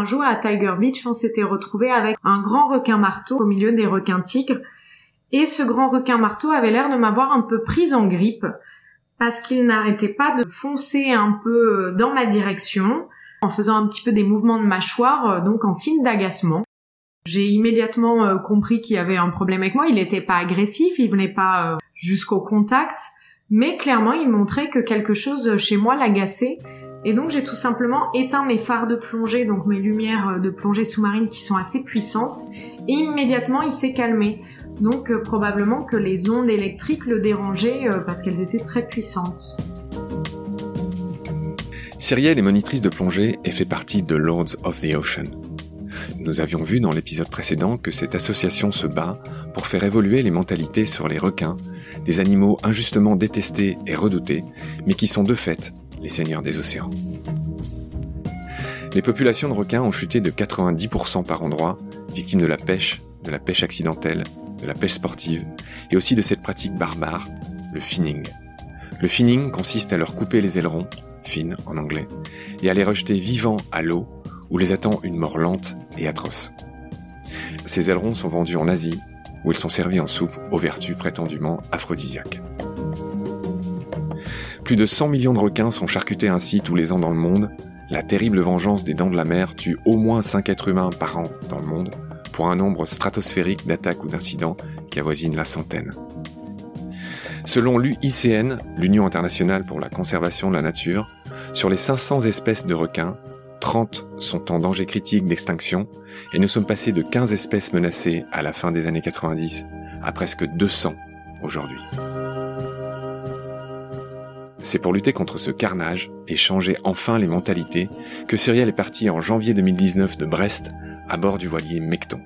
Un jour à Tiger Beach, on s'était retrouvé avec un grand requin marteau au milieu des requins tigres. Et ce grand requin marteau avait l'air de m'avoir un peu prise en grippe parce qu'il n'arrêtait pas de foncer un peu dans ma direction en faisant un petit peu des mouvements de mâchoire, donc en signe d'agacement. J'ai immédiatement euh, compris qu'il y avait un problème avec moi. Il n'était pas agressif, il venait pas euh, jusqu'au contact, mais clairement il montrait que quelque chose chez moi l'agaçait. Et donc j'ai tout simplement éteint mes phares de plongée, donc mes lumières euh, de plongée sous-marine qui sont assez puissantes, et immédiatement il s'est calmé. Donc probablement que les ondes électriques le dérangeaient parce qu'elles étaient très puissantes. Cyrielle est monitrice de plongée et fait partie de Lords of the Ocean. Nous avions vu dans l'épisode précédent que cette association se bat pour faire évoluer les mentalités sur les requins, des animaux injustement détestés et redoutés, mais qui sont de fait les seigneurs des océans. Les populations de requins ont chuté de 90% par endroit, victimes de la pêche, de la pêche accidentelle, de la pêche sportive, et aussi de cette pratique barbare, le finning. Le finning consiste à leur couper les ailerons, fines en anglais, et à les rejeter vivants à l'eau où les attend une mort lente et atroce. Ces ailerons sont vendus en Asie, où ils sont servis en soupe aux vertus prétendument aphrodisiaques. Plus de 100 millions de requins sont charcutés ainsi tous les ans dans le monde. La terrible vengeance des dents de la mer tue au moins 5 êtres humains par an dans le monde, pour un nombre stratosphérique d'attaques ou d'incidents qui avoisine la centaine. Selon l'UICN, l'Union internationale pour la conservation de la nature, sur les 500 espèces de requins, 30 sont en danger critique d'extinction et nous sommes passés de 15 espèces menacées à la fin des années 90 à presque 200 aujourd'hui. C'est pour lutter contre ce carnage et changer enfin les mentalités que Cyrielle est partie en janvier 2019 de Brest à bord du voilier Mecton.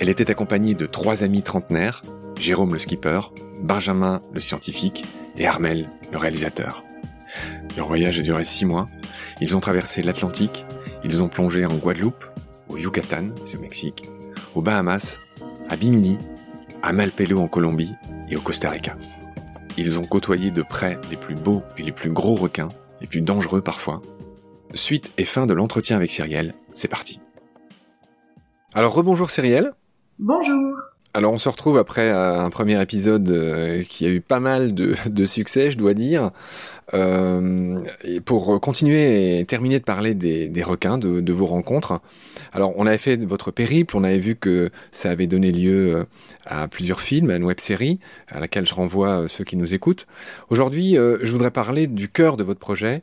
Elle était accompagnée de trois amis trentenaires, Jérôme le skipper, Benjamin le scientifique et Armel le réalisateur. Leur voyage a duré six mois ils ont traversé l'Atlantique, ils ont plongé en Guadeloupe, au Yucatan, c'est au Mexique, aux Bahamas, à Bimini, à Malpelo en Colombie et au Costa Rica. Ils ont côtoyé de près les plus beaux et les plus gros requins, les plus dangereux parfois. Suite et fin de l'entretien avec Cyrielle, c'est parti. Alors rebonjour Cyrielle. Bonjour. Alors on se retrouve après euh, un premier épisode euh, qui a eu pas mal de, succès, je dois dire, euh, pour continuer et terminer de parler des, requins, de, vos rencontres. Alors on avait fait votre périple, on avait vu que ça avait donné lieu à plusieurs films, à une web série, à laquelle je renvoie ceux qui nous écoutent. Aujourd'hui, je voudrais parler du cœur de votre projet,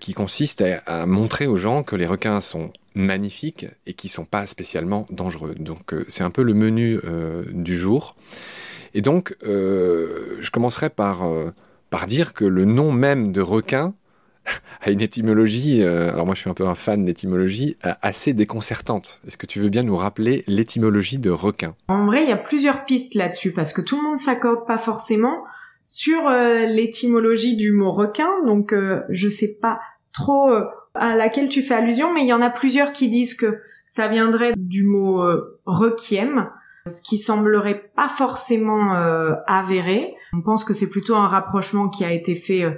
qui consiste à montrer aux gens que les requins sont magnifiques et qui sont pas spécialement dangereux. Donc euh, c'est un peu le menu euh, du jour. Et donc euh, je commencerai par par dire que le nom même de requin a une étymologie, alors moi je suis un peu un fan d'étymologie, assez déconcertante. Est-ce que tu veux bien nous rappeler l'étymologie de requin? En vrai, il y a plusieurs pistes là-dessus, parce que tout le monde s'accorde pas forcément sur l'étymologie du mot requin, donc je sais pas trop à laquelle tu fais allusion, mais il y en a plusieurs qui disent que ça viendrait du mot euh, requiem, ce qui semblerait pas forcément euh, avéré. On pense que c'est plutôt un rapprochement qui a été fait euh,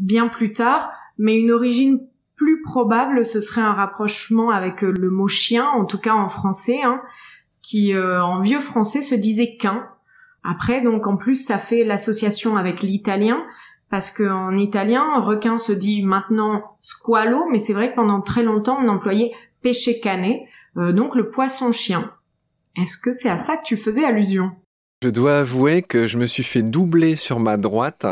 bien plus tard, mais une origine plus probable, ce serait un rapprochement avec le mot chien, en tout cas en français, hein, qui en vieux français se disait qu'un. Après, donc en plus, ça fait l'association avec l'italien, parce qu'en italien, requin se dit maintenant squalo, mais c'est vrai que pendant très longtemps, on employait pesce cane, euh, donc le poisson chien. Est-ce que c'est à ça que tu faisais allusion? Je dois avouer que je me suis fait doubler sur ma droite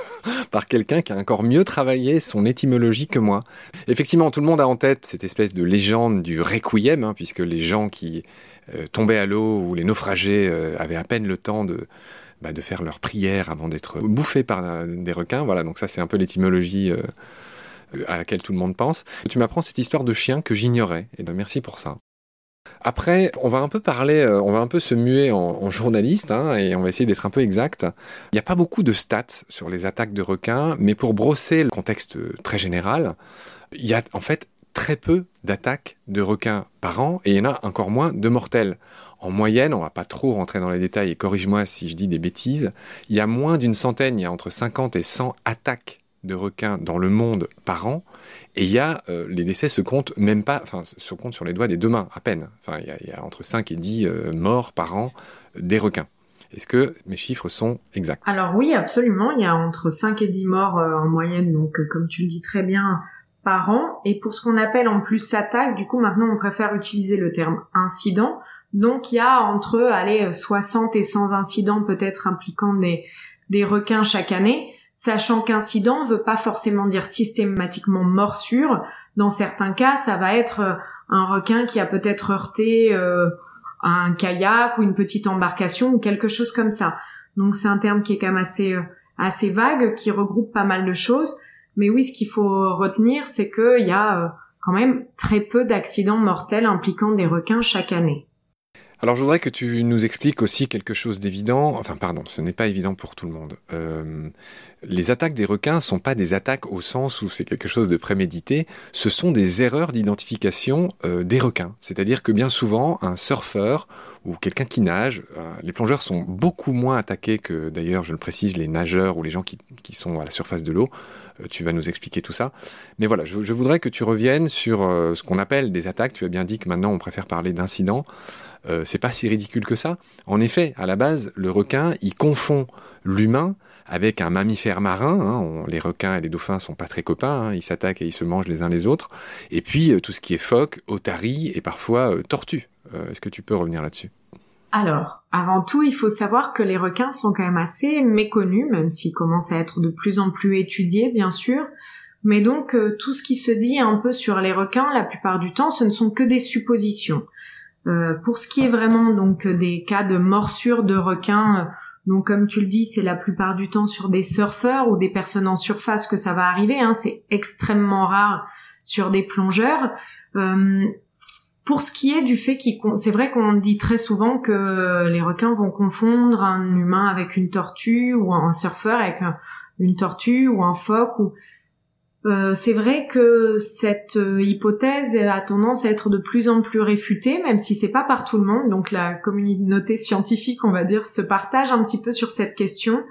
par quelqu'un qui a encore mieux travaillé son étymologie que moi. Effectivement, tout le monde a en tête cette espèce de légende du requiem, hein, puisque les gens qui euh, tombaient à l'eau ou les naufragés euh, avaient à peine le temps de bah, de faire leur prière avant d'être bouffés par des requins. Voilà, donc ça c'est un peu l'étymologie euh, à laquelle tout le monde pense. Tu m'apprends cette histoire de chien que j'ignorais, et ben merci pour ça. Après, on va un peu parler, euh, on va un peu se muer en, journaliste, hein, et on va essayer d'être un peu exact. Il n'y a pas beaucoup de stats sur les attaques de requins, mais pour brosser le contexte très général, il y a en fait très peu d'attaques de requins par an, et il y en a encore moins de mortels en moyenne, on va pas trop rentrer dans les détails et corrige-moi si je dis des bêtises, il y a moins d'une centaine, il y a entre 50 et 100 attaques de requins dans le monde par an, et il y a, euh, les décès se comptent même pas, enfin, se comptent sur les doigts des deux mains, à peine. Enfin, il y, a, entre 5 et 10 euh, morts par an des requins. Est-ce que mes chiffres sont exacts? Alors oui, absolument. Il y a entre 5 et 10 morts euh, en moyenne, donc comme tu le dis très bien, par. Et pour ce qu'on appelle en plus attaque, du coup maintenant on préfère utiliser le terme incident. Donc il y a entre allez 60 et 100 incidents peut-être impliquant des, des requins chaque année sachant qu'incident veut pas forcément dire systématiquement morsure. Dans certains cas, ça va être euh, un requin qui a peut-être heurté euh, un kayak ou une petite embarcation ou quelque chose comme ça. Donc c'est un terme qui est quand même assez euh, assez vague, qui regroupe pas mal de choses. Mais oui, ce qu'il faut retenir, c'est qu'il y a quand même très peu d'accidents mortels impliquant des requins chaque année. Alors je voudrais que tu nous expliques aussi quelque chose d'évident. Enfin pardon, ce n'est pas évident pour tout le monde. Euh, les attaques des requins sont pas des attaques au sens où c'est quelque chose de prémédité. Ce sont des erreurs d'identification euh, des requins. C'est-à-dire que bien souvent un surfeur ou quelqu'un qui nage, euh, les plongeurs sont beaucoup moins attaqués que d'ailleurs, je le précise, les nageurs ou les gens qui, qui sont à la surface de l'eau. tu vas nous expliquer tout ça. Mais voilà, je, voudrais que tu reviennes sur ce qu'on appelle des attaques. Tu as bien dit que maintenant on préfère parler d'incidents. Euh, c'est pas si ridicule que ça. En effet, à la base, le requin, il confond l'humain avec un mammifère marin. Hein. les requins et les dauphins sont pas très copains. Hein. ils s'attaquent et ils se mangent les uns les autres. Et puis euh, tout ce qui est phoque, otarie et parfois euh, tortue. Est-ce que tu peux revenir là-dessus? Alors, avant tout, il faut savoir que les requins sont quand même assez méconnus, même s'ils commencent à être de plus en plus étudiés, bien sûr. Mais donc, tout ce qui se dit un peu sur les requins, la plupart du temps, ce ne sont que des suppositions. Euh, pour ce qui est vraiment donc des cas de morsure de requin, euh, donc comme tu le dis, c'est la plupart du temps sur des surfeurs ou des personnes en surface que ça va arriver. Hein, c'est extrêmement rare sur des plongeurs. Pour ce qui est du fait qu'il, c'est vrai qu'on dit très souvent que les requins vont confondre un humain avec une tortue ou un surfeur avec une tortue ou un phoque ou euh, c'est vrai que cette euh, hypothèse a tendance à être de plus en plus réfutée, même si c'est pas par tout le monde. Donc la communauté scientifique, on va dire, se partage un petit peu sur cette question.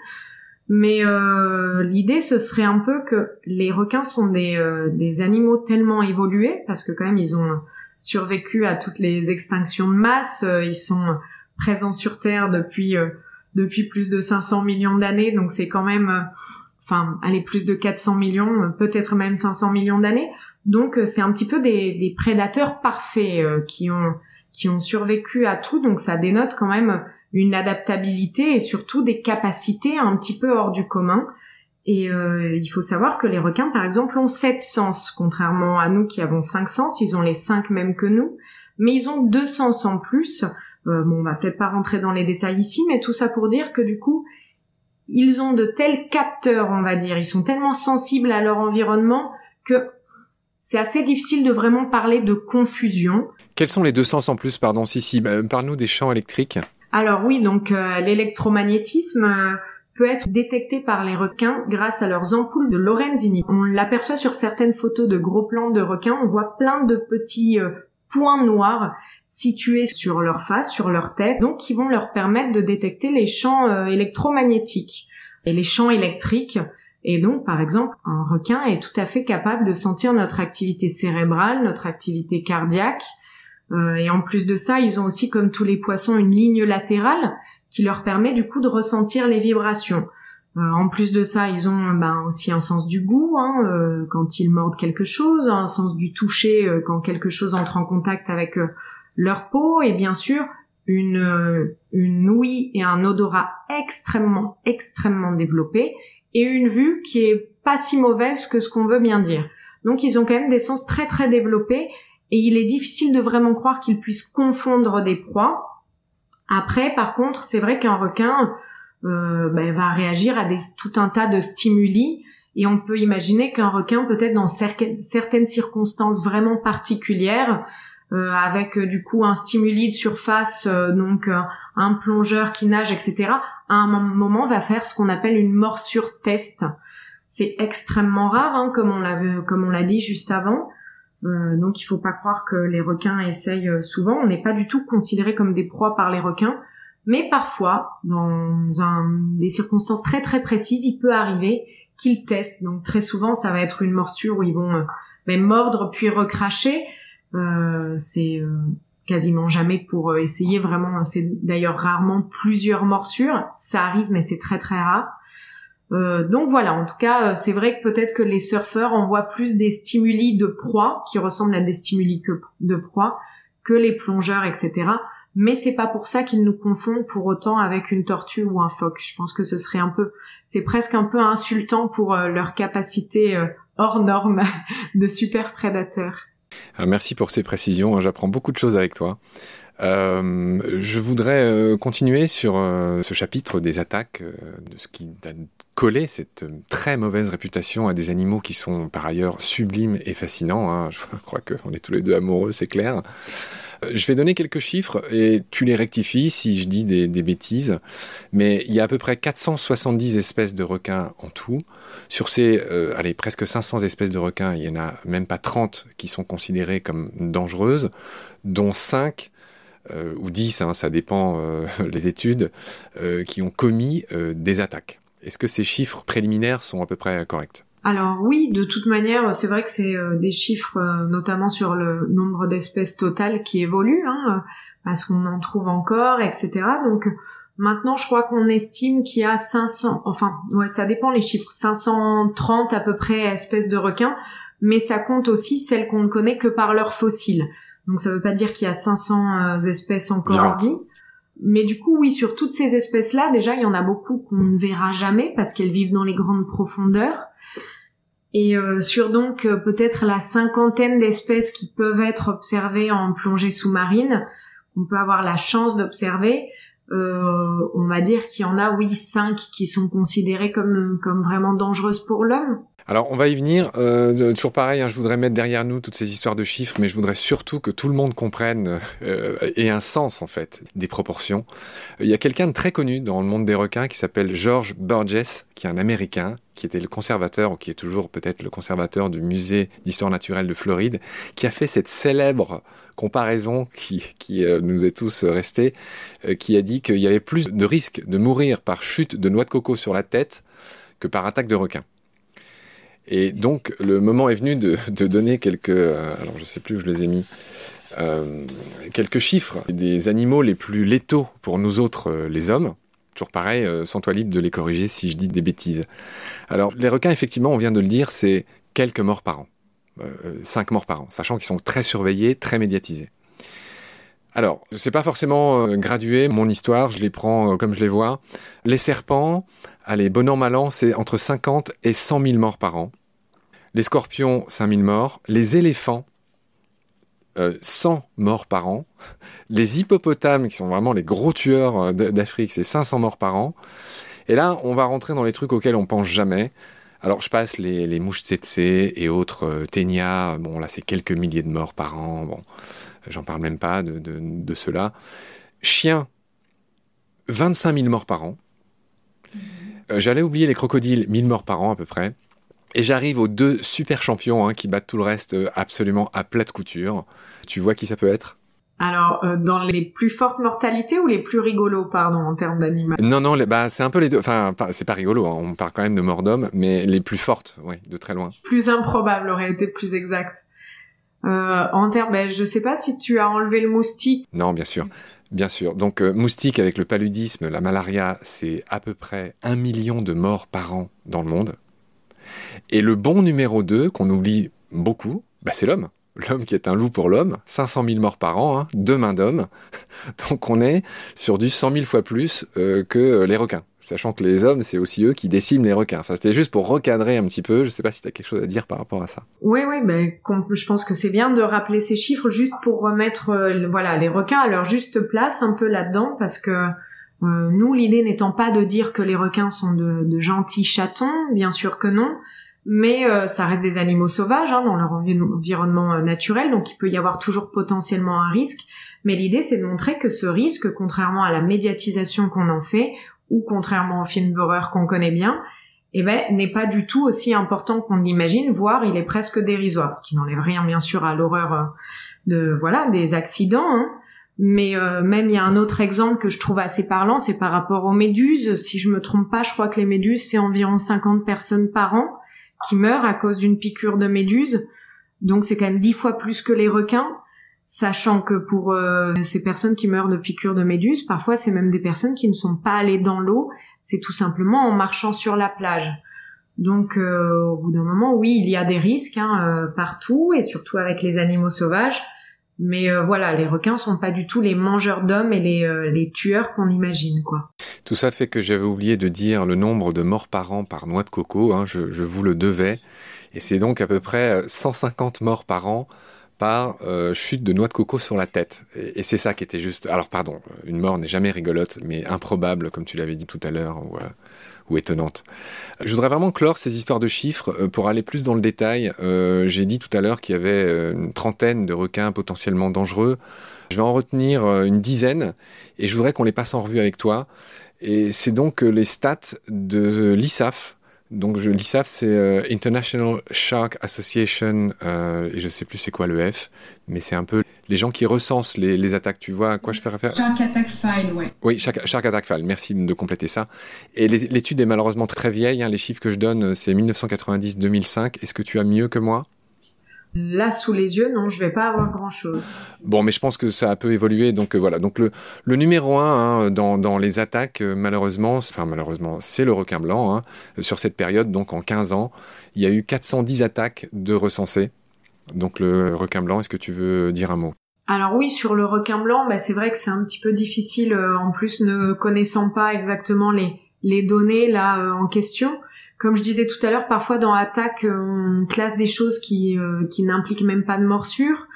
Mais euh, l'idée, ce serait un peu que les requins sont des, des animaux tellement évolués, parce que quand même ils ont survécu à toutes les extinctions de masse, ils sont présents sur Terre depuis depuis plus de 500 millions d'années, donc c'est quand même enfin, allez, plus de 400 millions, euh, peut-être même 500 millions d'années. Donc, euh, c'est un petit peu des, prédateurs parfaits euh, qui ont qui ont survécu à tout. Donc, ça dénote quand même une adaptabilité et surtout des capacités un petit peu hors du commun. Et il faut savoir que les requins, par exemple, ont sept sens, contrairement à nous qui avons cinq sens. Ils ont les cinq mêmes que nous, mais ils ont deux sens en plus. bon, on va peut-être pas rentrer dans les détails ici, mais tout ça pour dire que du coup, ils ont de tels capteurs, on va dire, ils sont tellement sensibles à leur environnement que c'est assez difficile de vraiment parler de confusion. Quels sont les deux sens en plus, pardon, si, si, bah, parle-nous des champs électriques. Alors oui, donc euh, l'électromagnétisme euh, peut être détecté par les requins grâce à leurs ampoules de Lorenzini. On l'aperçoit sur certaines photos de gros plans de requins, on voit plein de petits euh, points noirs situés sur leur face, sur leur tête, donc qui vont leur permettre de détecter les champs euh, électromagnétiques et les champs électriques. Et donc, par exemple, un requin est tout à fait capable de sentir notre activité cérébrale, notre activité cardiaque. Euh, et en plus de ça, ils ont aussi, comme tous les poissons, une ligne latérale qui leur permet du coup de ressentir les vibrations. Euh, en plus de ça, ils ont ben, aussi un sens du goût hein, quand ils mordent quelque chose, un sens du toucher quand quelque chose entre en contact avec leur peau est bien sûr une, une ouïe et un odorat extrêmement, extrêmement développés et une vue qui est pas si mauvaise que ce qu'on veut bien dire. Donc ils ont quand même des sens très très développés et il est difficile de vraiment croire qu'ils puissent confondre des proies. Après, par contre, c'est vrai qu'un requin euh, ben, va réagir à tout un tas de stimuli et on peut imaginer qu'un requin, peut-être dans certaines circonstances vraiment particulières, euh, avec euh, du coup un stimuli de surface, donc un plongeur qui nage, etc. À un moment va faire ce qu'on appelle une morsure test. C'est extrêmement rare, hein, comme on l'a dit juste avant. Donc il faut pas croire que les requins essayent souvent. On n'est pas du tout considéré comme des proies par les requins, mais parfois, dans un, des circonstances très très précises, il peut arriver qu'ils testent. Donc très souvent, ça va être une morsure où ils vont euh, mordre puis recracher. Euh, c'est euh, quasiment jamais pour euh, essayer vraiment. C'est d'ailleurs rarement plusieurs morsures. Ça arrive, mais c'est très très rare. Donc voilà, en tout cas, c'est vrai que peut-être que les surfeurs envoient plus des stimuli de proie qui ressemblent à des stimuli de proie que les plongeurs, etc mais c'est pas pour ça qu'ils nous confondent pour autant avec une tortue ou un phoque. Je pense que ce serait un peu, c'est presque un peu insultant pour euh, leur capacité euh, hors norme de super prédateurs. merci pour ces précisions, hein. j'apprends beaucoup de choses avec toi. Euh, je voudrais euh, continuer sur ce chapitre des attaques, de ce qui a collé cette très mauvaise réputation à des animaux qui sont par ailleurs sublimes et fascinants. Hein. Je crois qu'on est tous les deux amoureux, c'est clair. Euh, je vais donner quelques chiffres et tu les rectifies si je dis des, bêtises. Mais il y a à peu près 470 espèces de requins en tout. Sur ces, euh, allez, presque 500 espèces de requins, il y en a même pas 30 qui sont considérées comme dangereuses, dont 5 euh, ou 10, hein, ça dépend les études, qui ont commis des attaques. Est-ce que ces chiffres préliminaires sont à peu près corrects? Alors oui, de toute manière, c'est vrai que c'est euh, des chiffres, euh, notamment sur le nombre d'espèces totales qui évoluent, hein, parce qu'on en trouve encore, etc. Donc maintenant, je crois qu'on estime qu'il y a 500, enfin, ouais, ça dépend les chiffres, 530 à peu près espèces de requins, mais ça compte aussi celles qu'on ne connaît que par leurs fossiles. Donc ça veut pas dire qu'il y a 500 euh, espèces encore en vie. Mais du coup, oui, sur toutes ces espèces-là, déjà, il y en a beaucoup qu'on ne verra jamais parce qu'elles vivent dans les grandes profondeurs. Et euh, sur donc euh, peut-être la cinquantaine d'espèces qui peuvent être observées en plongée sous-marine, on peut avoir la chance d'observer. Euh, on va dire qu'il y en a, oui, cinq qui sont considérées comme comme vraiment dangereuses pour l'homme. Alors on va y venir. Euh, toujours pareil, hein, je voudrais mettre derrière nous toutes ces histoires de chiffres, mais je voudrais surtout que tout le monde comprenne euh, et un sens en fait des proportions. Il y a quelqu'un de très connu dans le monde des requins qui s'appelle George Burgess, qui est un Américain, qui était le conservateur ou qui est toujours peut-être le conservateur du musée d'histoire naturelle de Floride, qui a fait cette célèbre comparaison qui, qui euh, nous est tous resté, euh, qui a dit qu'il y avait plus de risques de mourir par chute de noix de coco sur la tête que par attaque de requin. Et donc, le moment est venu de, donner quelques, euh, alors je les ai euh, quelques chiffres des animaux les plus létaux pour nous autres, euh, les hommes. Toujours pareil, sans toi libre de les corriger si je dis des bêtises. Alors, les requins, effectivement, on vient de le dire, c'est quelques morts par an. cinq morts par an, sachant qu'ils sont très surveillés, très médiatisés. Alors, c'est pas forcément gradué mon histoire, je les prends comme je les vois. Les serpents, allez, bon an, mal an, c'est entre 50 et 100 000 morts par an. Les scorpions, 5 000 morts. Les éléphants, 100 euh, morts par an. Les hippopotames, qui sont vraiment les gros tueurs euh, d'Afrique, c'est 500 morts par an. Et là, on va rentrer dans les trucs auxquels on pense jamais. Alors, je passe les, mouches tsetse et autres euh, ténias. Bon, là, c'est quelques milliers de morts par an. Bon, j'en parle même pas de, de, de cela. Chiens, 25 000 morts par an. Euh, j'allais oublier les crocodiles, 1000 morts par an à peu près. Et j'arrive aux deux super champions hein, qui battent tout le reste euh, absolument à plate couture. Tu vois qui ça peut être? Alors, euh, dans les plus fortes mortalités ou les plus rigolos, pardon, en termes d'animaux Non, non, bah, c'est un peu les deux. Enfin, c'est pas rigolo, hein. on parle quand même de morts d'hommes, mais les plus fortes, oui, de très loin. Plus improbable aurait été plus exact. Euh, en termes, ben, je sais pas si tu as enlevé le moustique. Non, bien sûr. Bien sûr. Donc, euh, moustique avec le paludisme, la malaria, c'est à peu près un million de morts par an dans le monde. Et le bon numéro 2, qu'on oublie beaucoup, bah, c'est l'homme. L'homme qui est un loup pour l'homme, 500 000 morts par an, hein, deux mains d'homme. Donc on est sur du 100 000 fois plus euh, que les requins sachant que les hommes, c'est aussi eux qui déciment les requins. Enfin, c'était juste pour recadrer un petit peu. Je sais pas si tu as quelque chose à dire par rapport à ça. Oui, oui, ben, je pense que c'est bien de rappeler ces chiffres juste pour remettre, euh, voilà, les requins à leur juste place un peu là-dedans, parce que euh, nous, l'idée n'étant pas de dire que les requins sont de, gentils chatons, bien sûr que non, mais euh, ça reste des animaux sauvages hein, dans leur environnement naturel, donc il peut y avoir toujours potentiellement un risque. Mais l'idée, c'est de montrer que ce risque, contrairement à la médiatisation qu'on en fait, ou contrairement aux films d'horreur qu'on connaît bien, eh ben, n'est pas du tout aussi important qu'on l'imagine, voire il est presque dérisoire, ce qui n'enlève rien bien sûr à l'horreur euh, de voilà des accidents. Hein. Mais euh, même il y a un autre exemple que je trouve assez parlant, c'est par rapport aux méduses. Si je me trompe pas, je crois que les méduses c'est environ 50 personnes par an qui meurent à cause d'une piqûre de méduse. Donc c'est quand même dix fois plus que les requins, sachant que pour euh, ces personnes qui meurent de piqûres de méduse, parfois c'est même des personnes qui ne sont pas allées dans l'eau, c'est tout simplement en marchant sur la plage. Donc euh, au bout d'un moment, oui, il y a des risques hein, partout et surtout avec les animaux sauvages. Mais euh, voilà, les requins sont pas du tout les mangeurs d'hommes et les, euh, les tueurs qu'on imagine, quoi. Tout ça fait que j'avais oublié de dire le nombre de morts par an par noix de coco. Hein, je, vous le devais, et c'est donc à peu près 150 euh, morts par an par chute de noix de coco sur la tête. Et, c'est ça qui était juste. Alors pardon, une mort n'est jamais rigolote, mais improbable, comme tu l'avais dit tout à l'heure. Ou étonnante. Je voudrais vraiment clore ces histoires de chiffres euh, pour aller plus dans le détail. Euh, J'ai dit tout à l'heure qu'il y avait euh, une trentaine de requins potentiellement dangereux. Je vais en retenir une dizaine et je voudrais qu'on les passe en revue avec toi. Et c'est donc les stats de l'ISAF, donc l'ISAF, c'est euh, International Shark Association, euh, et je sais plus c'est quoi le F, mais c'est un peu les gens qui recensent les, les, attaques. Tu vois à quoi je fais référence? Shark Attack File, ouais. Oui, Shark, Shark Attack File. Merci de compléter ça. Et l'étude est malheureusement très vieille. Hein, les chiffres que je donne, c'est 1990-2005. Est-ce que tu as mieux que moi? Là, sous les yeux, non, je vais pas avoir grand-chose. Bon, mais je pense que ça a peu évolué, donc euh, voilà. Donc le, le numéro un hein, dans, dans les attaques, euh, malheureusement, enfin malheureusement, c'est le requin blanc. Hein, sur cette période, donc en 15 ans, il y a eu 410 attaques de recensés. Donc le requin blanc, est-ce que tu veux dire un mot? Alors oui, sur le requin blanc, bah, c'est vrai que c'est un petit peu difficile, euh, en plus ne connaissant pas exactement les, les données là euh, en question. Comme je disais tout à l'heure, parfois dans attaque, on classe des choses qui, euh, qui n'impliquent même pas de morsure.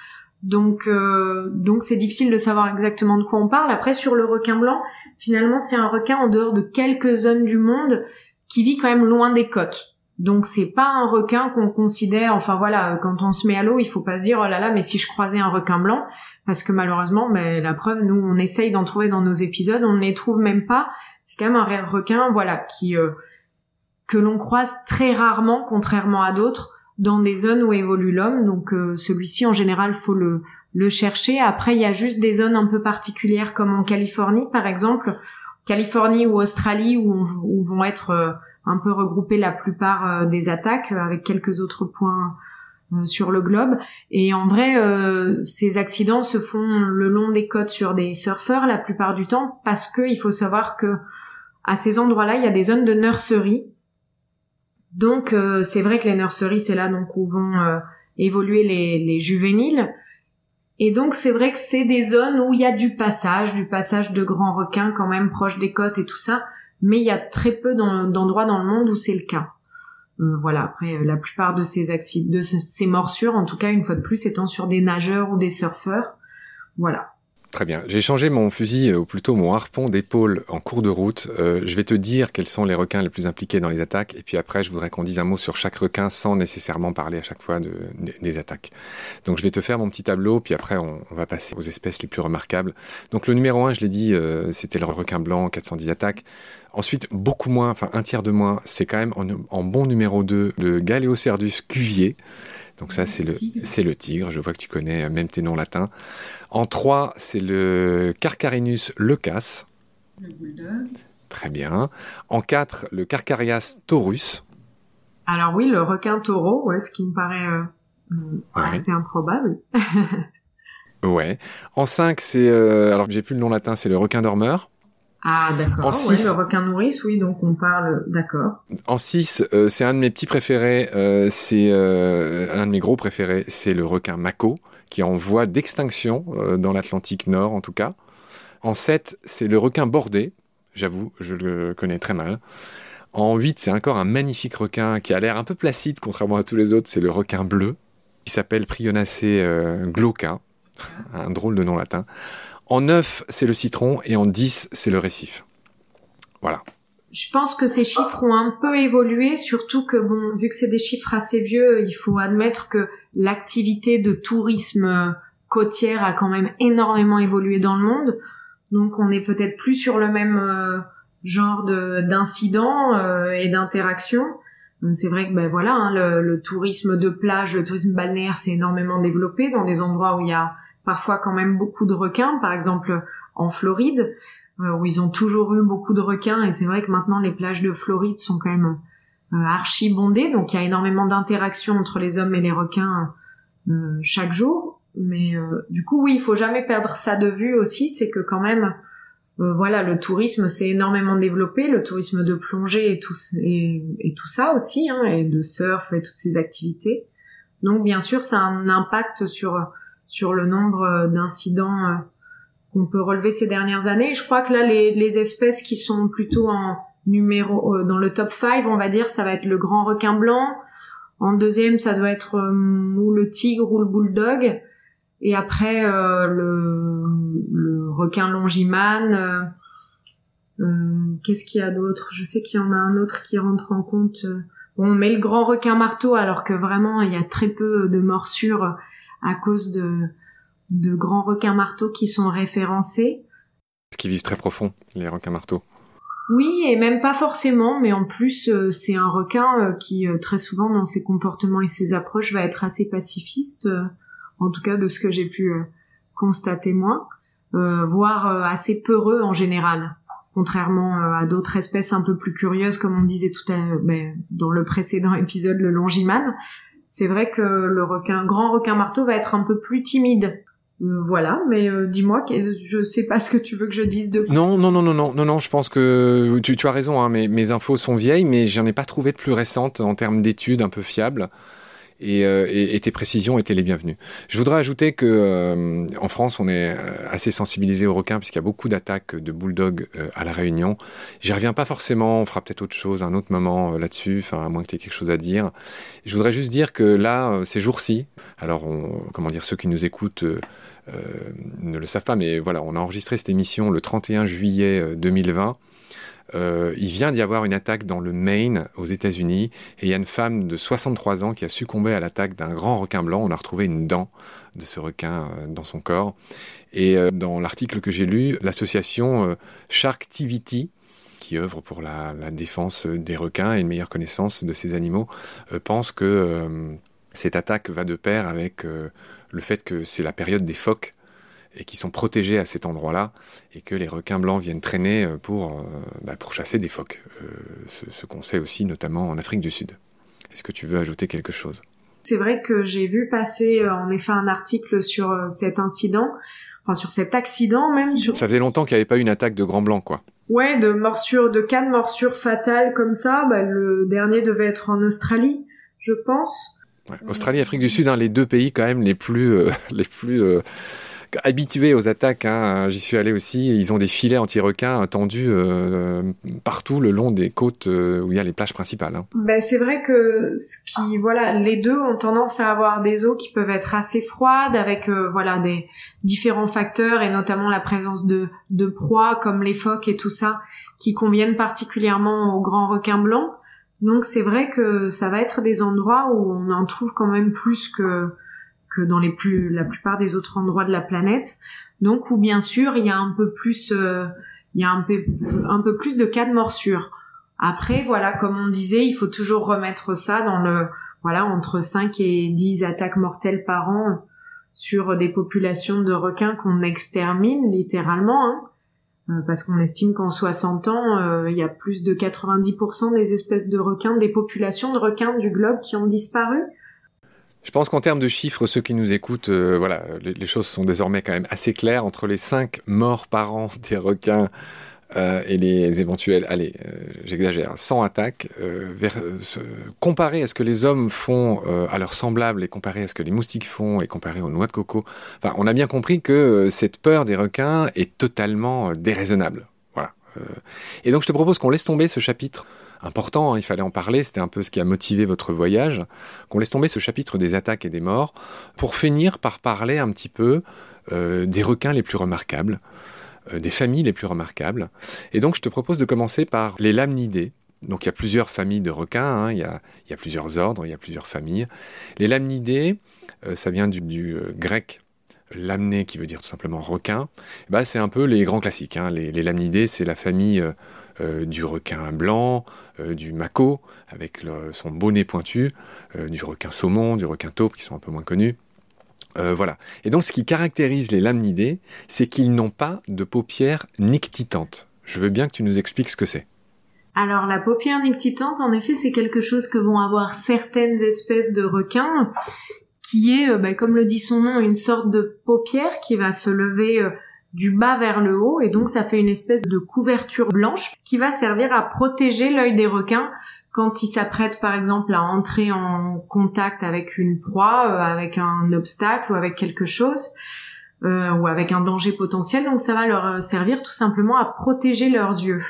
Donc euh, donc c'est difficile de savoir exactement de quoi on parle. Après sur le requin blanc, finalement c'est un requin en dehors de quelques zones du monde qui vit quand même loin des côtes. Donc c'est pas un requin qu'on considère enfin voilà, quand on se met à l'eau, il faut pas se dire oh là là mais si je croisais un requin blanc parce que malheureusement mais la preuve nous on essaye d'en trouver dans nos épisodes, on ne les trouve même pas. C'est quand même un requin voilà qui euh, que l'on croise très rarement, contrairement à d'autres, dans des zones où évolue l'homme. Donc euh, celui-ci, en général, faut le, le chercher. Après, il y a juste des zones un peu particulières, comme en Californie, par exemple, Californie ou Australie, où, on, où vont être euh, un peu regroupées la plupart euh, des attaques, avec quelques autres points sur le globe. Et en vrai, ces accidents se font le long des côtes sur des surfeurs la plupart du temps, parce que il faut savoir que à ces endroits-là, il y a des zones de nurserie donc euh, c'est vrai que les nurseries c'est là donc où vont euh, évoluer les, les, juvéniles. Et donc c'est vrai que c'est des zones où il y a du passage, du passage de grands requins quand même proches des côtes et tout ça, mais il y a très peu d'endroits dans le monde où c'est le cas. Euh, voilà, après la plupart de ces accidents, de ces morsures, en tout cas une fois de plus, étant sur des nageurs ou des surfeurs. Voilà. Très bien. J'ai changé mon fusil, ou plutôt mon harpon d'épaule en cours de route. Euh, je vais te dire quels sont les requins les plus impliqués dans les attaques, et puis après, je voudrais qu'on dise un mot sur chaque requin sans nécessairement parler à chaque fois de, de, des attaques. Donc, je vais te faire mon petit tableau, puis après, on, on va passer aux espèces les plus remarquables. Donc, le numéro 1, je l'ai dit, euh, c'était le requin blanc, 410 attaques. Ensuite, beaucoup moins, enfin un tiers de moins, c'est quand même en, en bon numéro 2 le Galeocerdus cuvier. Donc ça, c'est le, c'est le tigre. Je vois que tu connais même tes noms latins. En 3, c'est le Carcarinus leucas. Le bulldog. Très bien. En 4, le Carcarias taurus. Alors oui, le requin taureau, ouais, ce qui me paraît euh, ouais. assez improbable. ouais. En 5, c'est... Euh, alors j'ai plus le nom latin, c'est le requin dormeur. Ah d'accord, ouais, six... le requin nourrice, oui, donc on parle, d'accord. En 6, euh, c'est un de mes petits préférés, euh, c'est euh, un de mes gros préférés, c'est le requin mako, qui est en voie d'extinction, dans l'Atlantique Nord en tout cas. En 7, c'est le requin bordé, j'avoue, je le connais très mal. En 8, c'est encore un magnifique requin qui a l'air un peu placide, contrairement à tous les autres, c'est le requin bleu, qui s'appelle Prionacea glauca, un drôle de nom latin. En 9, c'est le citron et en 10, c'est le récif. Voilà. Je pense que ces chiffres ont un peu évolué, surtout que bon, vu que c'est des chiffres assez vieux, il faut admettre que l'activité de tourisme côtière a quand même énormément évolué dans le monde. Donc on est peut-être plus sur le même euh, genre d'incidents euh, et d'interactions. C'est vrai que ben voilà, hein, le, le tourisme de plage, le tourisme balnéaire s'est énormément développé dans des endroits où il y a parfois quand même beaucoup de requins, par exemple en Floride, où ils ont toujours eu beaucoup de requins, et c'est vrai que maintenant les plages de Floride sont quand même archi bondées, donc il y a énormément d'interactions entre les hommes et les requins chaque jour. Mais du coup, oui, il faut jamais perdre ça de vue aussi, c'est que quand même euh, voilà, le tourisme s'est énormément développé, le tourisme de plongée et tout, et, tout ça aussi, hein, et de surf et toutes ces activités. Donc bien sûr, ça a un impact sur sur le nombre d'incidents euh, qu'on peut relever ces dernières années. je crois que là, les, les espèces qui sont plutôt en numéro euh, dans le top 5, on va dire, ça va être le grand requin blanc. En deuxième, ça doit être ou le tigre ou le bulldog. Et après, le, le requin longimane. Euh, euh, qu'est-ce qu'il y a d'autre? Je sais qu'il y en a un autre qui rentre en compte. Euh, bon, mais le grand requin marteau, alors que vraiment il y a très peu de morsures à cause de, de grands requins marteaux qui sont référencés. Qui vivent très profond, les requins marteaux. Oui, et même pas forcément, mais en plus c'est un requin qui très souvent dans ses comportements et ses approches va être assez pacifiste, en tout cas de ce que j'ai pu constater moi. Euh, voire euh, assez peureux en général, contrairement euh, à d'autres espèces un peu plus curieuses, comme on disait tout à ben, dans le précédent épisode, le longimane. C'est vrai que le requin, grand requin marteau, va être un peu plus timide. voilà, mais dis-moi, je sais pas ce que tu veux que je dise de. Non, non, non, non, non, non, non. Je pense que tu, tu as raison. Hein, mes, mes infos sont vieilles, mais j'en ai pas trouvé de plus récentes en termes d'études un peu fiables. Euh, et, et, tes précisions étaient les bienvenues. Je voudrais ajouter que euh, en France, on est euh, assez sensibilisé aux requins puisqu'il y a beaucoup d'attaques de bulldogs à la Réunion. J'y reviens pas forcément. On fera peut-être autre chose, un autre moment là-dessus. Enfin, à moins que tu aies quelque chose à dire. Je voudrais juste dire que là, ces jours-ci, alors on, comment dire, ceux qui nous écoutent. ne le savent pas, mais voilà, on a enregistré cette émission le 31 juillet 2020. Euh, il vient d'y avoir une attaque dans le Maine, aux États-Unis, et il y a une femme de 63 ans qui a succombé à l'attaque d'un grand requin blanc. On a retrouvé une dent de ce requin euh, dans son corps. Et euh, dans l'article que j'ai lu, l'association Sharktivity, qui œuvre pour la, défense des requins et une meilleure connaissance de ces animaux, pense que cette attaque va de pair avec le fait que c'est la période des phoques et qui sont protégés à cet endroit-là, et que les requins blancs viennent traîner euh, pour, euh, bah, pour chasser des phoques. Euh, ce, qu'on sait aussi notamment en Afrique du Sud. Est-ce que tu veux ajouter quelque chose? C'est vrai que j'ai vu passer en effet un article sur cet incident, enfin sur cet accident même. Sur... Ça faisait longtemps qu'il n'y avait pas eu une attaque de grand blanc, quoi. Ouais, de morsures, de cas de morsures fatales comme ça. Bah, le dernier devait être en Australie, je pense. Ouais, Australie, Afrique du Sud, hein, les deux pays quand même les plus, les plus habitués aux attaques. Hein. J'y suis allé aussi. Ils ont des filets anti-requins tendus euh, partout le long des côtes euh, où il y a les plages principales. Hein. Ben, c'est vrai que ce qui, voilà, les deux ont tendance à avoir des eaux qui peuvent être assez froides avec, euh, voilà, des différents facteurs et notamment la présence de, de proies comme les phoques et tout ça qui conviennent particulièrement aux grands requins blancs. Donc c'est vrai que ça va être des endroits où on en trouve quand même plus que dans les plus la plupart des autres endroits de la planète. Donc où bien sûr il y a un peu plus euh, il y a un peu un peu plus de cas de morsure. Après voilà, comme on disait, il faut toujours remettre ça dans le voilà, entre 5 et 10 attaques mortelles par an sur des populations de requins qu'on extermine littéralement hein. euh, parce qu'on estime qu'en 60 ans, euh, il y a plus de 90% des espèces de requins, des populations de requins du globe qui ont disparu. Je pense qu'en termes de chiffres, ceux qui nous écoutent, euh, voilà, les, choses sont désormais quand même assez claires entre les 5 morts par an des requins euh, et les éventuels, allez, euh, j'exagère, 100 attaques, vers, comparé à ce que les hommes font à leurs semblables et comparé à ce que les moustiques font et comparé aux noix de coco, on a bien compris que cette peur des requins est totalement déraisonnable. Voilà. et donc je te propose qu'on laisse tomber ce chapitre important, hein, il fallait en parler, c'était un peu ce qui a motivé votre voyage, qu'on laisse tomber ce chapitre des attaques et des morts, pour finir par parler un petit peu euh, des requins les plus remarquables, euh, des familles les plus remarquables. Et donc je te propose de commencer par les lamnidés. Donc il y a plusieurs familles de requins, hein, il, y a, plusieurs ordres, il y a plusieurs familles. Les lamnidés, euh, ça vient du, grec lamné qui veut dire tout simplement requin, bah, c'est un peu les grands classiques. Hein. Les, les, lamnidés, c'est la famille du requin blanc, euh, du mako avec son bonnet pointu, euh, du requin saumon, du requin taupe qui sont un peu moins connus. Euh, voilà. Et donc, ce qui caractérise les lamnidés, c'est qu'ils n'ont pas de paupières nictitantes. Je veux bien que tu nous expliques ce que c'est. Alors la paupière nictitante, en effet, c'est quelque chose que vont avoir certaines espèces de requins, qui est, euh, bah, comme le dit son nom, une sorte de paupière qui va se lever euh, du bas vers le haut, et donc ça fait une espèce de couverture blanche qui va servir à protéger l'œil des requins quand ils s'apprêtent par exemple à entrer en contact avec une proie, euh, avec un obstacle ou avec quelque chose. ou avec un danger potentiel, donc ça va leur servir tout simplement à protéger leurs yeux.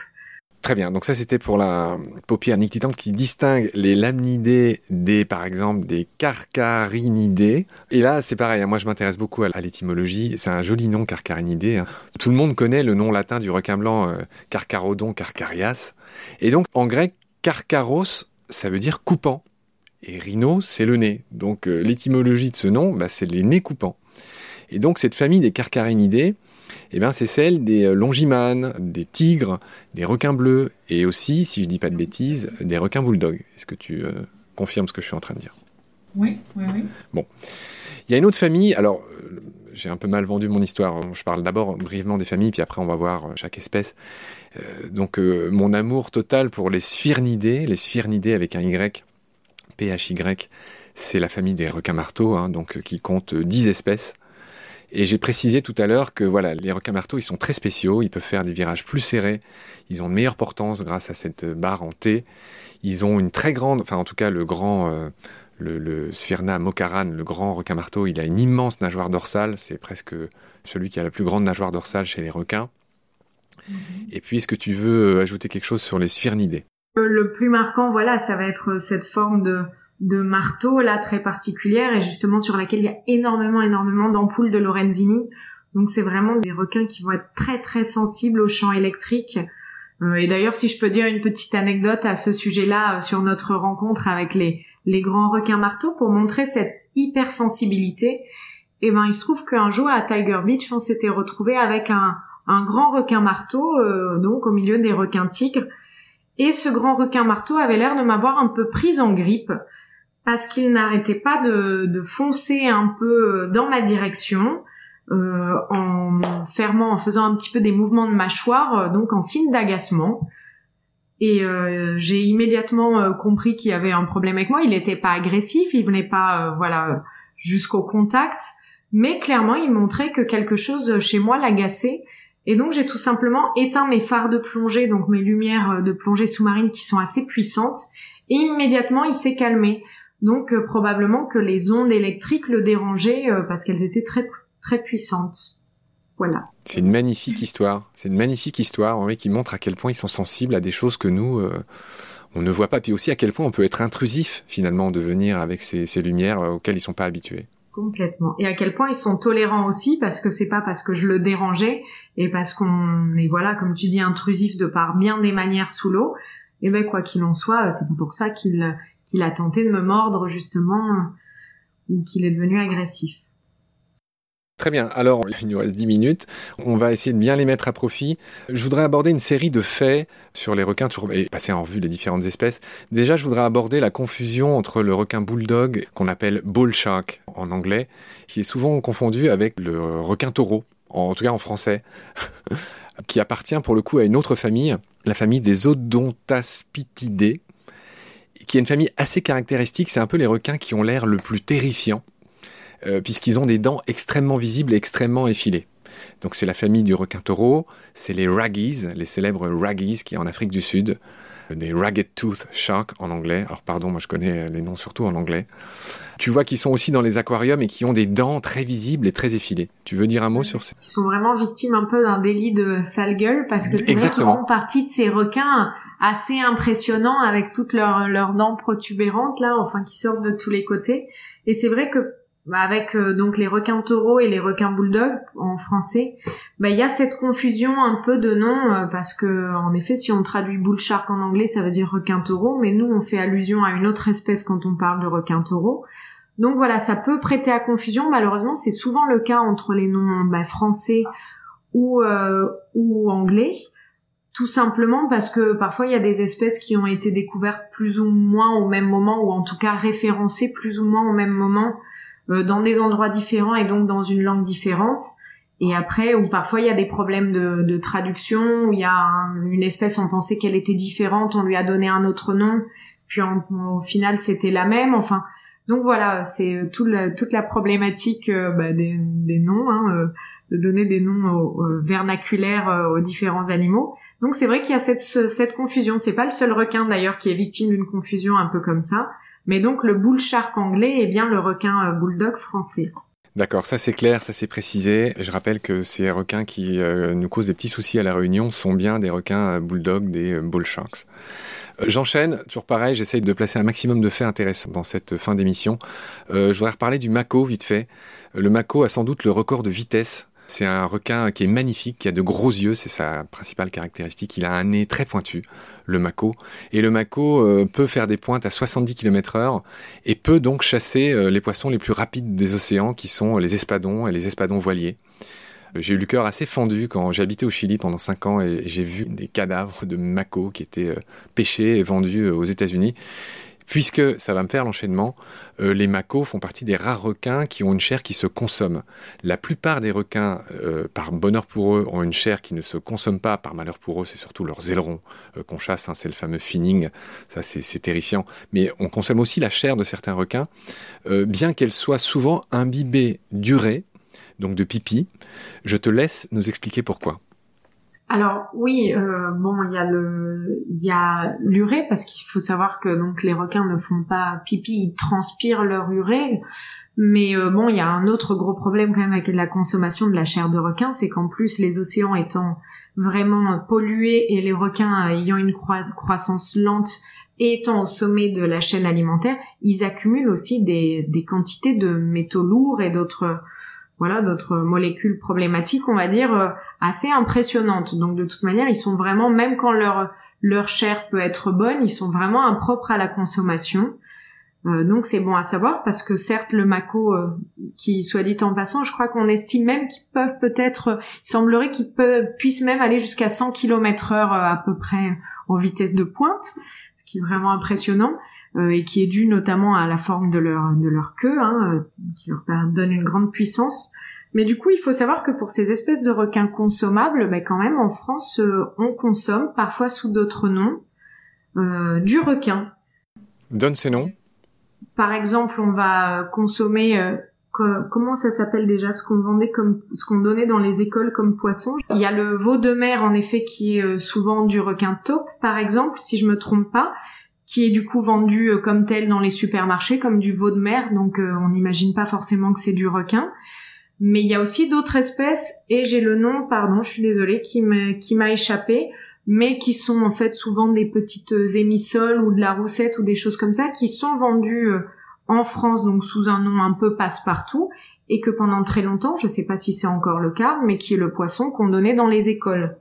Très bien. Donc ça, c'était pour la paupière nictitante qui distingue les lamnidés des, par exemple, des carcarinidés. Et là, c'est pareil. Hein. moi, je m'intéresse beaucoup à l'étymologie. C'est un joli nom, carcarinidé. Hein. Tout le monde connaît le nom latin du requin blanc, euh, Carcharodon carcarias. Et donc, en grec, carcaros, ça veut dire coupant. Et rhino, c'est le nez. Donc, euh, l'étymologie de ce nom, bah, c'est les nez coupants. Et donc, cette famille des carcarinidés, eh bien, c'est celle des euh, longimanes, des tigres, des requins bleus et aussi, si je dis pas de bêtises, des requins bulldogs. Est-ce que tu euh, confirmes ce que je suis en train de dire? Oui, oui, oui. Bon. Il y a une autre famille, alors euh, j'ai un peu mal vendu mon histoire. Je parle d'abord brièvement des familles, puis après on va voir chaque espèce. donc mon amour total pour les sphyrinidés, les sphyrinidés avec un Y, PHY, c'est la famille des requins marteaux, hein, donc qui compte 10 espèces. Et j'ai précisé tout à l'heure que voilà, les requins marteaux, ils sont très spéciaux, ils peuvent faire des virages plus serrés, ils ont une meilleure portance grâce à cette barre en T. Ils ont une très grande, enfin en tout cas le grand, euh, le, le Sphyrna mokaran, le grand requin marteau, il a une immense nageoire dorsale, c'est presque celui qui a la plus grande nageoire dorsale chez les requins. Mm-hmm. Et puis, est-ce que tu veux euh, ajouter quelque chose sur les sphyrinidés Le plus marquant, voilà, ça va être cette forme de, de marteau là très particulière et justement sur laquelle il y a énormément énormément d'ampoules de Lorenzini. Donc c'est vraiment des requins qui vont être très très sensibles au champ électrique. Euh, et d'ailleurs si je peux dire une petite anecdote à ce sujet-là euh, sur notre rencontre avec les les grands requins marteaux pour montrer cette hypersensibilité, et eh ben il se trouve qu'un jour à Tiger Beach on s'était retrouvé avec un un grand requin marteau euh, donc au milieu des requins tigres et ce grand requin marteau avait l'air de m'avoir un peu prise en grippe parce qu'il n'arrêtait pas de, foncer un peu dans ma direction euh, en fermant, en faisant un petit peu des mouvements de mâchoire, euh, donc en signe d'agacement. Et euh, j'ai immédiatement compris qu'il y avait un problème avec moi. Il n'était pas agressif, il venait pas, voilà, jusqu'au contact, mais clairement il montrait que quelque chose chez moi l'agaçait. Et donc j'ai tout simplement éteint mes phares de plongée, donc mes lumières de plongée sous-marine qui sont assez puissantes. Et immédiatement il s'est calmé. Donc euh, probablement que les ondes électriques le dérangeaient euh, parce qu'elles étaient très très puissantes. Voilà. C'est une magnifique histoire. C'est une magnifique histoire en qui montre à quel point ils sont sensibles à des choses que nous euh, on ne voit pas, puis aussi à quel point on peut être intrusif finalement de venir avec ces, ces lumières auxquelles ils sont pas habitués. Complètement. Et à quel point ils sont tolérants aussi, parce que c'est pas parce que je le dérangeais et parce qu'on est voilà, comme tu dis, intrusif de par bien des manières sous l'eau. Et ben quoi qu'il en soit, c'est pour ça qu'ils qu'il a tenté de me mordre justement ou qu'il est devenu agressif. Très bien, alors il nous reste 10 minutes, on va essayer de bien les mettre à profit. Je voudrais aborder une série de faits sur les requins et passer en revue les différentes espèces. Déjà, je voudrais aborder la confusion entre le requin bulldog, qu'on appelle bull shark en anglais, qui est souvent confondu avec le requin taureau, en tout cas en français, qui appartient pour le coup à une autre famille, la famille des Odontaspitidés, qui est une famille assez caractéristique. C'est un peu les requins qui ont l'air le plus terrifiant, euh, puisqu'ils ont des dents extrêmement visibles et extrêmement effilées. Donc c'est la famille du requin taureau, c'est les raggies, les célèbres raggies qui est en Afrique du Sud, des ragged tooth shark en anglais. Alors pardon, moi je connais les noms surtout en anglais. Tu vois qu'ils sont aussi dans les aquariums et qui ont des dents très visibles et très effilées. Tu veux dire un mot sur ça? Ils sont vraiment victimes un peu d'un délit de sale gueule parce que c'est vrai qu'ils font partie de ces requins assez impressionnants avec toutes leurs, leurs dents protubérantes là, enfin qui sortent de tous les côtés. Et c'est vrai que bah, avec euh, donc les requins taureaux et les requins bulldogs en français, bah il y a cette confusion un peu de noms euh, parce que en effet si on traduit bull shark en anglais ça veut dire requin taureau, mais nous on fait allusion à une autre espèce quand on parle de requin taureau. Donc voilà, ça peut prêter à confusion. Malheureusement, c'est souvent le cas entre les noms bah, français ou euh, ou anglais tout simplement parce que parfois il y a des espèces qui ont été découvertes plus ou moins au même moment ou en tout cas référencées plus ou moins au même moment dans des endroits différents et donc dans une langue différente. Et après, ou parfois il y a des problèmes de, de traduction, où il y a une espèce, on pensait qu'elle était différente, on lui a donné un autre nom, puis au final c'était la même. Enfin, donc voilà, c'est tout toute la problématique bah, des, des, noms, hein, de donner des noms vernaculaires aux différents animaux. Donc c'est vrai qu'il y a cette, cette confusion. C'est pas le seul requin d'ailleurs qui est victime d'une confusion un peu comme ça. Mais donc le bull shark anglais est bien le requin euh, bulldog français. D'accord, ça c'est clair, ça c'est précisé. Je rappelle que ces requins qui euh, nous causent des petits soucis à la Réunion sont bien des requins euh, bulldog, des bull sharks. J'enchaîne, toujours pareil, j'essaye de placer un maximum de faits intéressants dans cette fin d'émission. je voudrais reparler du mako vite fait. Le mako a sans doute le record de vitesse c'est un requin qui est magnifique, qui a de gros yeux, c'est sa principale caractéristique. Il a un nez très pointu, le mako. Et le mako euh, peut faire des pointes à 70 km heure et peut donc chasser euh, les poissons les plus rapides des océans, qui sont les espadons et les espadons voiliers. J'ai eu le cœur assez fendu quand habité au Chili pendant 5 ans et j'ai vu des cadavres de mako qui étaient euh, pêchés et vendus aux États-Unis puisque ça va me faire l'enchaînement, euh, les macos font partie des rares requins qui ont une chair qui se consomme. La plupart des requins, euh, par bonheur pour eux, ont une chair qui ne se consomme pas, par malheur pour eux, c'est surtout leurs ailerons euh, qu'on chasse, hein, c'est le fameux finning, ça c'est terrifiant. Mais on consomme aussi la chair de certains requins, bien qu'elle soit souvent imbibée d'urée, donc de pipi. Je te laisse nous expliquer pourquoi. Alors oui, euh, bon, il y a le, il y a l'urée parce qu'il faut savoir que donc les requins ne font pas pipi, ils transpirent leur urée. Mais euh, bon, il y a un autre gros problème quand même avec la consommation de la chair de requin, c'est qu'en plus les océans étant vraiment pollués et les requins ayant une croissance lente et étant au sommet de la chaîne alimentaire, ils accumulent aussi des, des quantités de métaux lourds et d'autres voilà d'autres molécules problématiques on va dire euh, assez impressionnantes. Donc de toute manière ils sont vraiment même quand leur leur chair peut être bonne ils sont vraiment impropres à la consommation. Euh, donc c'est bon à savoir parce que certes le mako euh, qui soit dit en passant je crois qu'on estime même qu'ils peuvent peut-être il semblerait qu'ils puissent même aller jusqu'à 100 km heure à peu près en vitesse de pointe ce qui est vraiment impressionnant et qui est dû notamment à la forme de leur de leur queue, hein, euh, qui leur donne une grande puissance. Mais du coup, il faut savoir que pour ces espèces de requins consommables, ben quand même en France, euh, on consomme, parfois sous d'autres noms, du requin. Donne ces noms. Par exemple, on va consommer comment ça s'appelle déjà ce qu'on vendait comme ce qu'on donnait dans les écoles comme poisson. Il y a le veau de mer en effet qui est souvent du requin taupe par exemple si je me trompe pas qui est du coup vendu euh, comme tel dans les supermarchés, comme du veau de mer, donc euh, on n'imagine pas forcément que c'est du requin. Mais il y a aussi d'autres espèces, et j'ai le nom, pardon, je suis désolée, qui m'a échappé, mais qui sont en fait souvent des petites euh, émissoles ou de la roussette ou des choses comme ça, qui sont vendues en France, donc sous un nom un peu passe-partout, et que pendant très longtemps, je sais pas si c'est encore le cas, mais qui est le poisson qu'on donnait dans les écoles.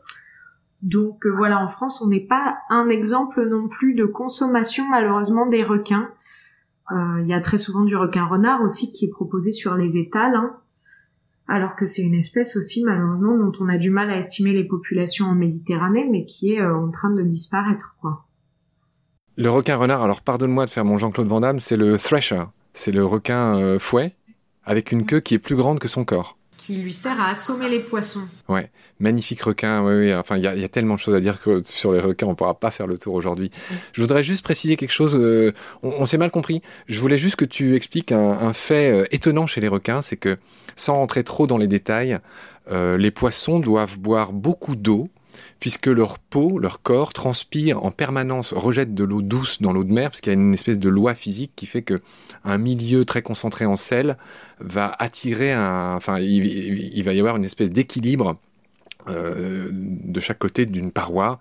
Donc euh, voilà, en France, on n'est pas un exemple non plus de consommation malheureusement des requins. Euh, il y a très souvent du requin renard aussi qui est proposé sur les étals, hein. alors que c'est une espèce aussi malheureusement dont on a du mal à estimer les populations en Méditerranée, mais qui est euh, en train de disparaître. Quoi. Le requin renard, alors pardonne-moi de faire mon Jean-Claude Van Damme, c'est le thresher, c'est le requin fouet avec une queue qui est plus grande que son corps qui lui sert à assommer les poissons. Ouais, magnifique requin. Oui, oui. Enfin, il y a, tellement de choses à dire que sur les requins, on pourra pas faire le tour aujourd'hui. Je voudrais juste préciser quelque chose. Euh, on, s'est mal compris. Je voulais juste que tu expliques un, fait euh, étonnant chez les requins, c'est que sans rentrer trop dans les détails, euh, les poissons doivent boire beaucoup d'eau puisque leur peau, leur corps transpire en permanence, rejette de l'eau douce dans l'eau de mer, parce qu'il y a une espèce de loi physique qui fait que un milieu très concentré en sel va attirer un, enfin, il, va y avoir une espèce d'équilibre euh, de chaque côté d'une paroi.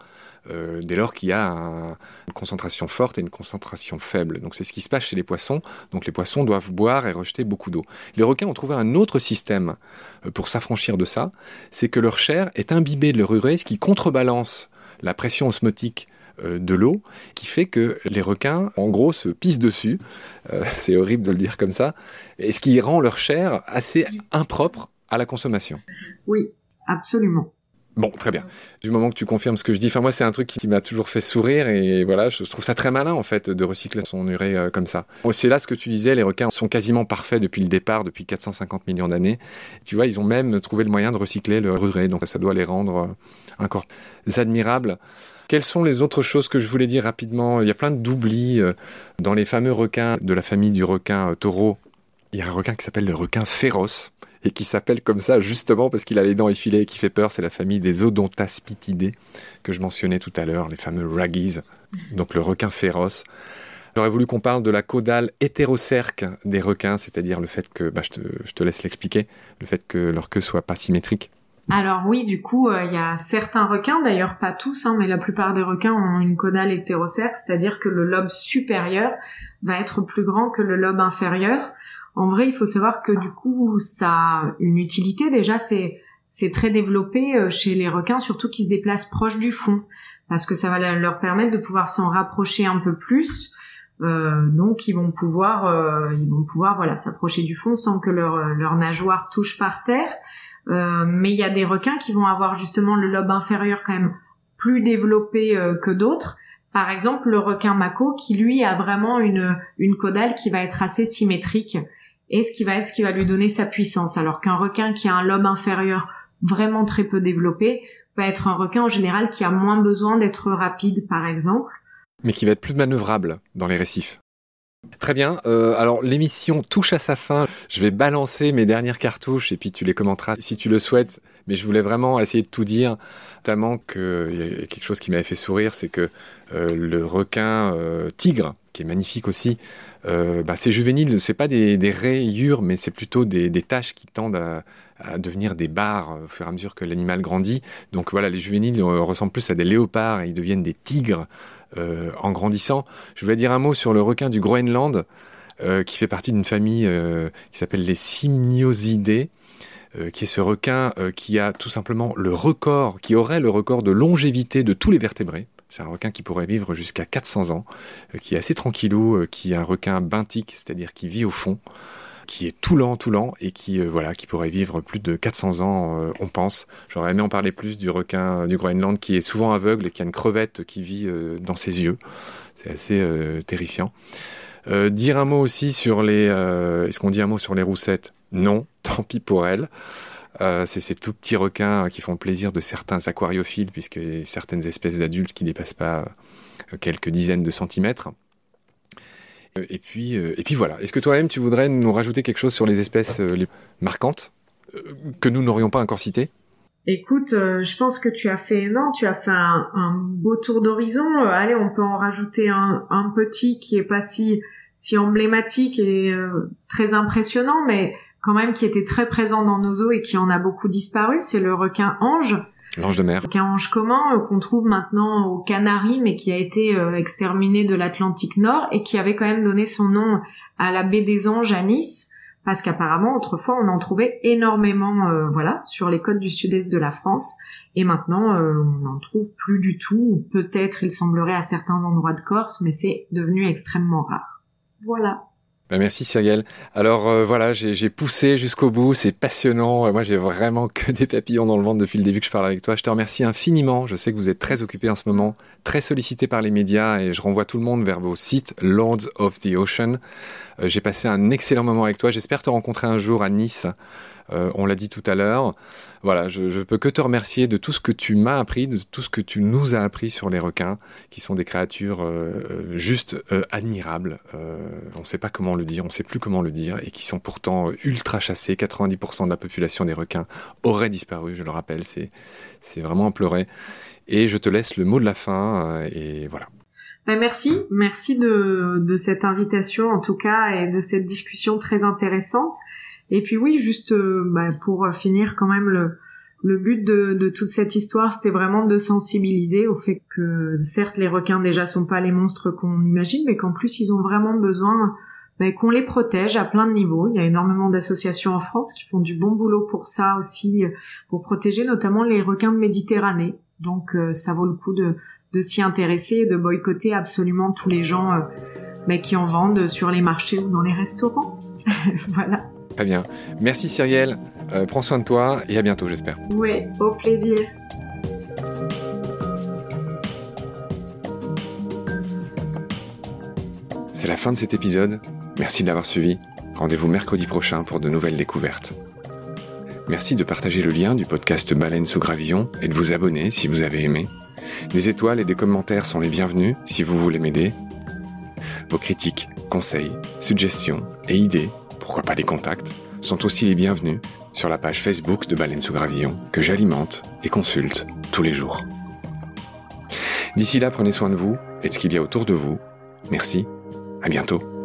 Euh, dès lors qu'il y a une concentration forte et une concentration faible. Donc c'est ce qui se passe chez les poissons. Donc les poissons doivent boire et rejeter beaucoup d'eau. Les requins ont trouvé un autre système euh, pour s'affranchir de ça, c'est que leur chair est imbibée de leur urée, ce qui contrebalance la pression osmotique euh, de l'eau qui fait que les requins, en gros, se pissent dessus. C'est horrible de le dire comme ça. Et ce qui rend leur chair assez impropre à la consommation. Oui, absolument. Bon, très bien. Du moment que tu confirmes ce que je dis, enfin moi c'est un truc qui m'a toujours fait sourire et voilà, je trouve ça très malin en fait de recycler son urée euh, comme ça. C'est là ce que tu disais, les requins sont quasiment parfaits depuis le départ, depuis 450 millions d'années. Tu vois, ils ont même trouvé le moyen de recycler leur urée, donc ça doit les rendre euh, encore admirables. Quelles sont les autres choses que je voulais dire rapidement? Il y a plein d'oublis euh, dans les fameux requins de la famille du requin taureau. Il y a un requin qui s'appelle le requin féroce et qui s'appelle comme ça justement parce qu'il a les dents effilées et qui fait peur. C'est la famille des Odontaspitidés que je mentionnais tout à l'heure, les fameux raggies, donc le requin féroce. J'aurais voulu qu'on parle de la caudale hétérocerque des requins, c'est-à-dire le fait que, bah, je, te, laisse l'expliquer, le fait que leur queue soit pas symétrique. Alors oui, du coup, euh, il y a certains requins, d'ailleurs pas tous, hein, mais la plupart des requins ont une caudale hétérocerque, c'est-à-dire que le lobe supérieur va être plus grand que le lobe inférieur. En vrai, il faut savoir que du coup, ça a une utilité. Déjà, c'est très développé euh, chez les requins, surtout qui se déplacent proche du fond, parce que ça va leur permettre de pouvoir s'en rapprocher un peu plus. Euh, donc, ils vont pouvoir, euh, ils vont pouvoir, voilà, s'approcher du fond sans que leur nageoire touche par terre. mais il y a des requins qui vont avoir justement le lobe inférieur quand même plus développé que d'autres. Par exemple, le requin mako qui lui a vraiment une une caudale qui va être assez symétrique et ce qui va être ce qui va lui donner sa puissance. Alors qu'un requin qui a un lobe inférieur vraiment très peu développé va être un requin en général qui a moins besoin d'être rapide, par exemple. Mais qui va être plus manœuvrable dans les récifs. Très bien. Euh, alors l'émission touche à sa fin. Je vais balancer mes dernières cartouches et puis tu les commenteras si tu le souhaites. Mais je voulais vraiment essayer de tout dire, notamment qu'il y a quelque chose qui m'avait fait sourire, c'est que euh, le requin euh, tigre, qui est magnifique aussi, euh, bah, c'est pas des, rayures, mais c'est plutôt des, taches qui tendent à, devenir des barres au fur et à mesure que l'animal grandit. Donc voilà, les juvéniles ressemblent plus à des léopards et ils deviennent des tigres en grandissant. Je voulais dire un mot sur le requin du Groenland, qui fait partie d'une famille qui s'appelle les Simniosidés. qui est ce requin qui a tout simplement le record, qui aurait le record de longévité de tous les vertébrés. C'est un requin qui pourrait vivre jusqu'à 400 ans, euh, qui est assez tranquillou, euh, qui est un requin benthique, c'est-à-dire qui vit au fond, qui est tout lent, tout lent, et qui euh, voilà, qui pourrait vivre plus de 400 ans, on pense. J'aurais aimé en parler plus du requin du Groenland, qui est souvent aveugle et qui a une crevette qui vit dans ses yeux. C'est assez terrifiant. dire un mot aussi sur les. Est-ce qu'on dit un mot sur les roussettes? Non, tant pis pour elles. Euh, c'est ces tout petits requins qui font plaisir de certains aquariophiles, puisque certaines espèces d'adultes qui dépassent pas euh, quelques dizaines de centimètres. Euh, et puis, et puis voilà. Est-ce que toi-même tu voudrais nous rajouter quelque chose sur les espèces les marquantes que nous n'aurions pas encore citées? Écoute, je pense que tu as fait non, tu as fait un, beau tour d'horizon. allez, on peut en rajouter un, un, petit qui est pas si si emblématique et très impressionnant, mais quand même qui était très présent dans nos eaux et qui en a beaucoup disparu, c'est le requin ange. L'ange de mer. Un ange commun euh, qu'on trouve maintenant aux Canaries, mais qui a été euh, exterminé de l'Atlantique Nord et qui avait quand même donné son nom à la baie des Anges à Nice, parce qu'apparemment autrefois on en trouvait énormément, euh, voilà, sur les côtes du sud-est de la France. Et maintenant, on n'en trouve plus du tout. Peut-être, il semblerait, à certains endroits de Corse, mais c'est devenu extrêmement rare. Voilà. Bah, merci Cyril. Alors euh, voilà, j'ai poussé jusqu'au bout, c'est passionnant. Moi j'ai vraiment que des papillons dans le ventre depuis le début que je parle avec toi. Je te remercie infiniment. Je sais que vous êtes très occupé en ce moment, très sollicité par les médias et je renvoie tout le monde vers vos sites Lords of the Ocean. Euh, j'ai passé un excellent moment avec toi. J'espère te rencontrer un jour à Nice. Euh, on l'a dit tout à l'heure. Voilà, je, je peux que te remercier de tout ce que tu m'as appris, de tout ce que tu nous as appris sur les requins, qui sont des créatures euh, euh, juste admirables. on ne sait pas comment le dire, on ne sait plus comment le dire, et qui sont pourtant ultra chassés. 90% de la population des requins aurait disparu, je le rappelle. C'est, c'est vraiment à pleurer. Et je te laisse le mot de la fin, et voilà. Ben merci, merci de, cette invitation en tout cas et de cette discussion très intéressante. Et puis oui, juste euh, bah, pour finir quand même le, but de, toute cette histoire, c'était vraiment de sensibiliser au fait que certes les requins déjà sont pas les monstres qu'on imagine, mais qu'en plus ils ont vraiment besoin bah, qu'on les protège à plein de niveaux. Il y a énormément d'associations en France qui font du bon boulot pour ça aussi, pour protéger notamment les requins de Méditerranée. Donc euh, ça vaut le coup de, de s'y intéresser et de boycotter absolument tous les gens euh, bah, qui en vendent sur les marchés ou dans les restaurants. voilà. Très bien. Merci Cyrielle. Euh, prends soin de toi et à bientôt, j'espère. Oui, au plaisir. C'est la fin de cet épisode. Merci de l'avoir suivi. Rendez-vous mercredi prochain pour de nouvelles découvertes. Merci de partager le lien du podcast Baleine sous Gravillon et de vous abonner si vous avez aimé. Des étoiles et des commentaires sont les bienvenus si vous voulez m'aider. Vos critiques, conseils, suggestions et idées, pourquoi pas des contacts, sont aussi les bienvenus sur la page Facebook de Baleine sous gravillon que j'alimente et consulte tous les jours. D'ici là, prenez soin de vous et de ce qu'il y a autour de vous. Merci. À bientôt.